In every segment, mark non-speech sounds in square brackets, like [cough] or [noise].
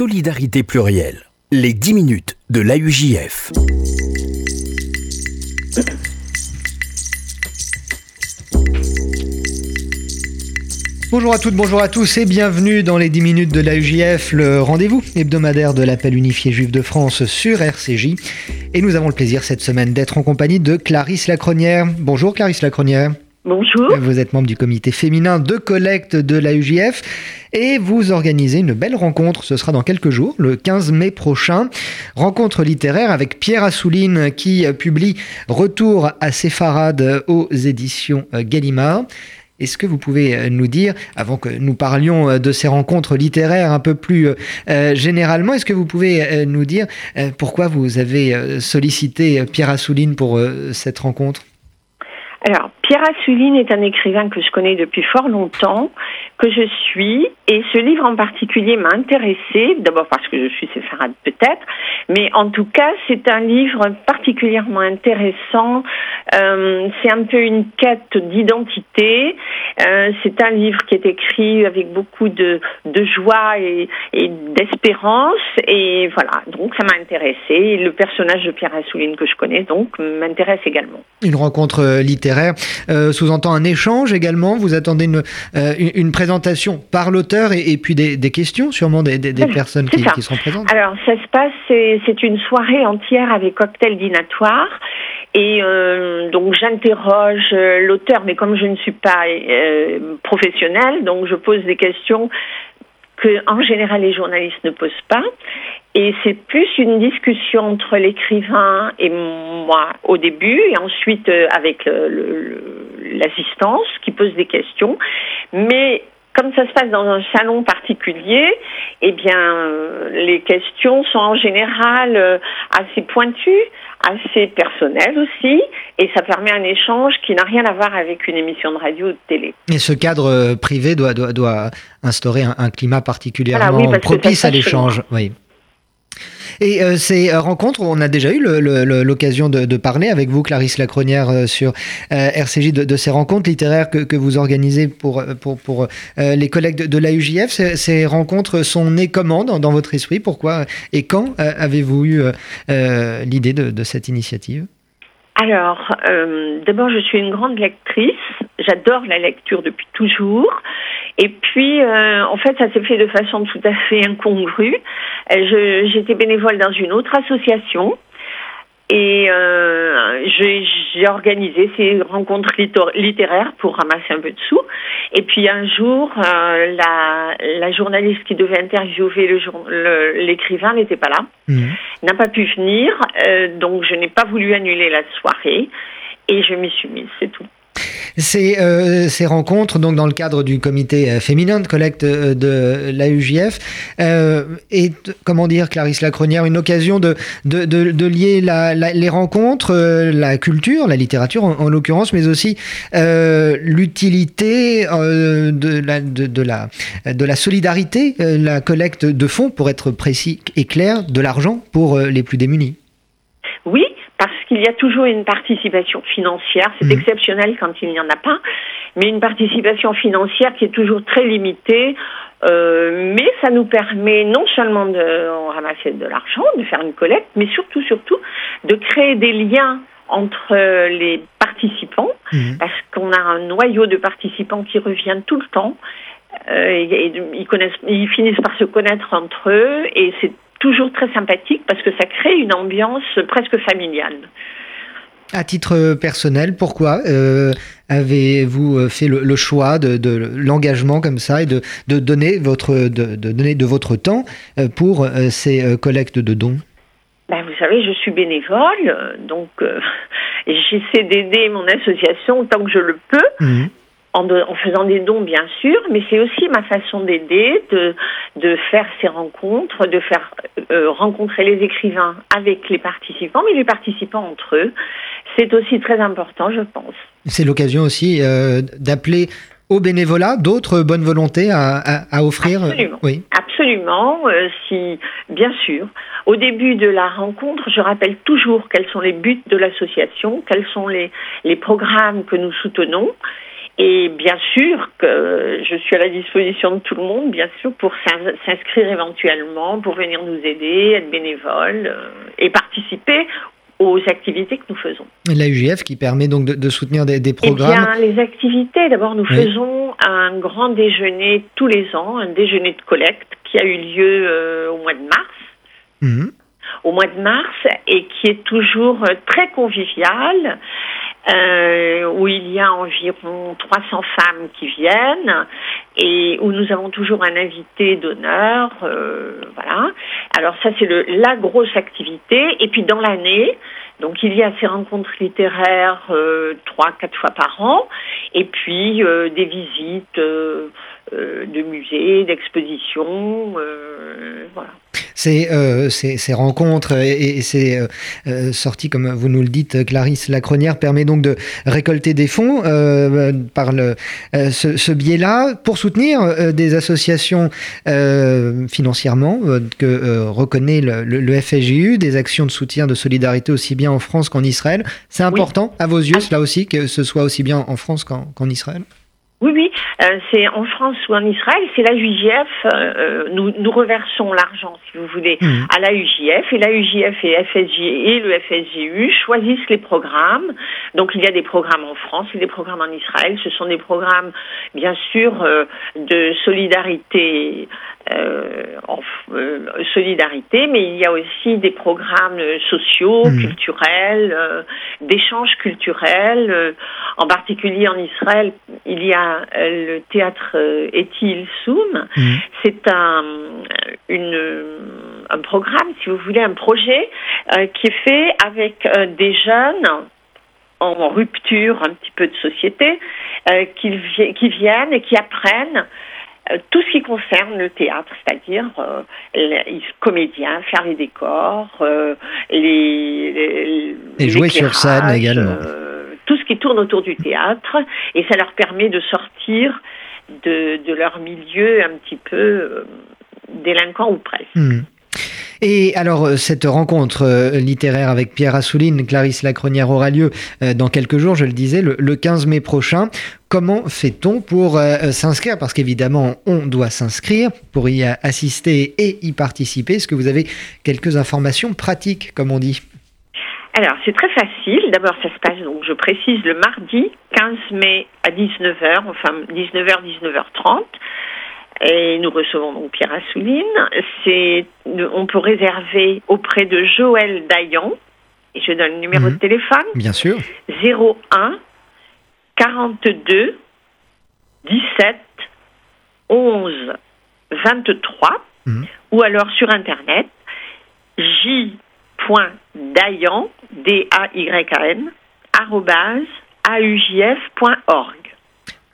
solidarité plurielle. Les 10 minutes de l'AUJF. Bonjour à toutes, bonjour à tous et bienvenue dans les 10 minutes de l'AUJF, le rendez-vous hebdomadaire de l'appel unifié juif de France sur RCJ. Et nous avons le plaisir cette semaine d'être en compagnie de Clarisse Lacronière. Bonjour Clarisse Lacronière. Bonjour. Vous êtes membre du comité féminin de collecte de l'AUJF et vous organisez une belle rencontre. Ce sera dans quelques jours, le 15 mai prochain. Rencontre littéraire avec Pierre Assouline qui publie Retour à Séfarade aux éditions Gallimard. Est-ce que vous pouvez euh, nous dire, avant que nous parlions euh, de ces rencontres littéraires un peu plus euh, généralement, est-ce que vous pouvez nous dire pourquoi vous avez sollicité Pierre Assouline pour cette rencontre? Alors, Pierre Assouline est un écrivain que je connais depuis fort longtemps, que je suis, et ce livre en particulier m'a intéressé, d'abord parce que je suis séfarade peut-être, mais en tout cas c'est un livre particulièrement intéressant, euh, c'est un peu une quête d'identité, euh, c'est un livre qui est écrit avec beaucoup de, de joie et, et d'espérance, et voilà, donc ça m'a intéressé, et le personnage de Pierre Assouline que je connais donc m'intéresse également. Une rencontre littéraire euh, sous-entend un échange également. Vous attendez une, euh, une présentation par l'auteur et, puis des, questions sûrement des, des, personnes qui, qui, seront présentes. Alors ça se passe, c'est une soirée entière avec cocktail dînatoire. Et euh, donc j'interroge l'auteur, mais comme je ne suis pas professionnelle, donc je pose des questions que en général les journalistes ne posent pas. Et c'est plus une discussion entre l'écrivain et moi au début, et ensuite euh, avec l'assistance qui pose des questions. Mais comme ça se passe dans un salon particulier, eh bien, euh, les questions sont en général euh, assez pointues, assez personnelles aussi, et ça permet un échange qui n'a rien à voir avec une émission de radio ou de télé. Et ce cadre privé doit, doit, doit instaurer un, climat particulièrement propice à l'échange. Oui. Et euh, ces euh, rencontres, on a déjà eu l'occasion de, parler avec vous, Clarisse Lacronière, euh, sur RCJ, de, ces rencontres littéraires que, vous organisez pour, les collègues de, l'AUJF. Ces, rencontres sont nées comment dans, votre esprit? Pourquoi et quand avez-vous eu l'idée de, cette initiative? Alors, d'abord, je suis une grande lectrice. J'adore la lecture depuis toujours. Et puis, euh, en fait, ça s'est fait de façon tout à fait incongrue. Euh, j'étais bénévole dans une autre association et euh, j'ai organisé ces rencontres littéraires pour ramasser un peu de sous. Et puis un jour, euh, la, la, journaliste qui devait interviewer l'écrivain n'était pas là, mmh. n'a pas pu venir, donc je n'ai pas voulu annuler la soirée et je m'y suis mise, c'est tout. Ces, euh, ces, rencontres, donc dans le cadre du comité euh, féminin de collecte euh, de l'AUJF, est, comment dire, Clarisse Lacronière, une occasion de, lier les rencontres, la culture, la littérature en, l'occurrence, mais aussi l'utilité de la solidarité, la collecte de fonds, pour être précis et clair, de l'argent pour les plus démunis. Qu'il y a toujours une participation financière. C'est mmh. exceptionnel quand il n'y en a pas, mais une participation financière qui est toujours très limitée. Euh, mais ça nous permet non seulement de ramasser de l'argent, de faire une collecte, mais surtout, surtout, de créer des liens entre les participants, mmh. parce qu'on a un noyau de participants qui revient tout le temps. Euh, et, ils, connaissent, ils finissent par se connaître entre eux, et c'est toujours très sympathique parce que ça crée une ambiance presque familiale. À titre personnel, pourquoi euh, avez-vous euh, fait le, choix de, l'engagement comme ça et de, donner votre de, donner de votre temps pour ces collectes de dons? Ben, vous savez, je suis bénévole, donc [laughs] j'essaie d'aider mon association autant que je le peux. Mmh en, faisant des dons bien sûr, mais c'est aussi ma façon d'aider, de, de faire ces rencontres, de faire euh, rencontrer les écrivains avec les participants, mais les participants entre eux. C'est aussi très important, je pense. C'est l'occasion aussi euh, d'appeler au bénévolat d'autres bonnes volontés à, à, offrir. Absolument. Oui. Absolument. Euh, si, bien sûr. Au début de la rencontre, je rappelle toujours quels sont les buts de l'association, quels sont les, les programmes que nous soutenons Et bien sûr que je suis à la disposition de tout le monde, bien sûr, pour s'inscrire éventuellement, pour venir nous aider, être bénévole euh, et participer aux activités que nous faisons. La UGF qui permet donc de, soutenir des, programmes Eh bien, les activités, d'abord, nous faisons un grand déjeuner tous les ans, un déjeuner de collecte qui a eu lieu euh, au mois de mars. Mhm. Au mois de mars et qui est toujours euh, très convivial. Euh, où il y a environ 300 femmes qui viennent et où nous avons toujours un invité d'honneur. Euh, voilà. Alors ça c'est la grosse activité. Et puis dans l'année, donc il y a ces rencontres littéraires euh, trois, quatre fois par an, et puis euh, des visites euh, de musées, d'expositions, voilà. Ces, ces, rencontres et, ces sorties, comme vous nous le dites, Clarisse Lacronière, permet donc de récolter des fonds par le, ce, biais-là pour soutenir des associations financièrement que reconnaît le, le, FSJU, des actions de soutien, de solidarité aussi bien en France qu'en Israël. C'est important à vos yeux, ah. là aussi, que ce soit aussi bien en France qu'en Israël? Oui, oui, euh, c'est en France ou en Israël, c'est la UJF. Euh, euh, nous, nous reversons l'argent, si vous voulez, mmh. à la UJF. Et la UJF et FSJ et le FSJU choisissent les programmes. Donc il y a des programmes en France et des programmes en Israël. Ce sont des programmes, bien sûr, de solidarité euh, en euh, solidarité, mais il y a aussi des programmes sociaux, mmh. culturels, euh, d'échanges culturels. en particulier en Israël, il y a le théâtre Etil Soum. Mmh. C'est un, une, un programme, si vous voulez, un projet qui est fait avec des jeunes en rupture un petit peu de société, qui, qui viennent et qui apprennent euh, tout ce qui concerne le théâtre, c'est-à-dire euh, les comédiens, faire les décors, euh, les, et jouer sur scène également. Tout ce qui tourne autour du théâtre, et ça leur permet de sortir de, de leur milieu un petit peu délinquant ou presque. Hmm. Et alors, euh, cette rencontre euh, littéraire avec Pierre Assouline, Clarisse Lacronière aura lieu euh, dans quelques jours, je le disais, le 15 mai prochain. Comment fait-on pour s'inscrire? Parce qu'évidemment, on doit s'inscrire pour y assister et y participer. Est-ce que vous avez quelques informations pratiques, comme on dit? Alors, c'est très facile. D'abord, ça se passe, donc je précise, le mardi 15 mai à 19h, enfin 19h, 19h30. Et nous recevons donc Pierre Assouline. C'est, on peut réserver auprès de Joël Dayan. Et je donne le numéro mhm. de téléphone. Bien sûr. 01 42 17 11 23. Ou alors sur Internet, j.dayan, D-A-Y-A-N, aujf.org.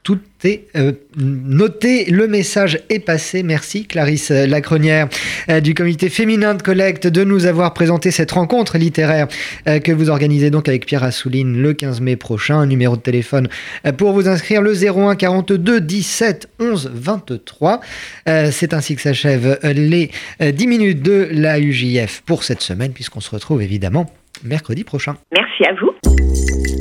Tout est euh, noté, le message est passé. Merci Clarisse Lacronière euh, du comité féminin de collecte de nous avoir présenté cette rencontre littéraire euh, que vous organisez donc avec Pierre Assouline le 15 mai prochain. Numéro de téléphone pour vous inscrire le 01 42 17 11 23. C'est ainsi que s'achèvent les 10 minutes de la UJF pour cette semaine puisqu'on se retrouve évidemment mercredi prochain. Merci à vous.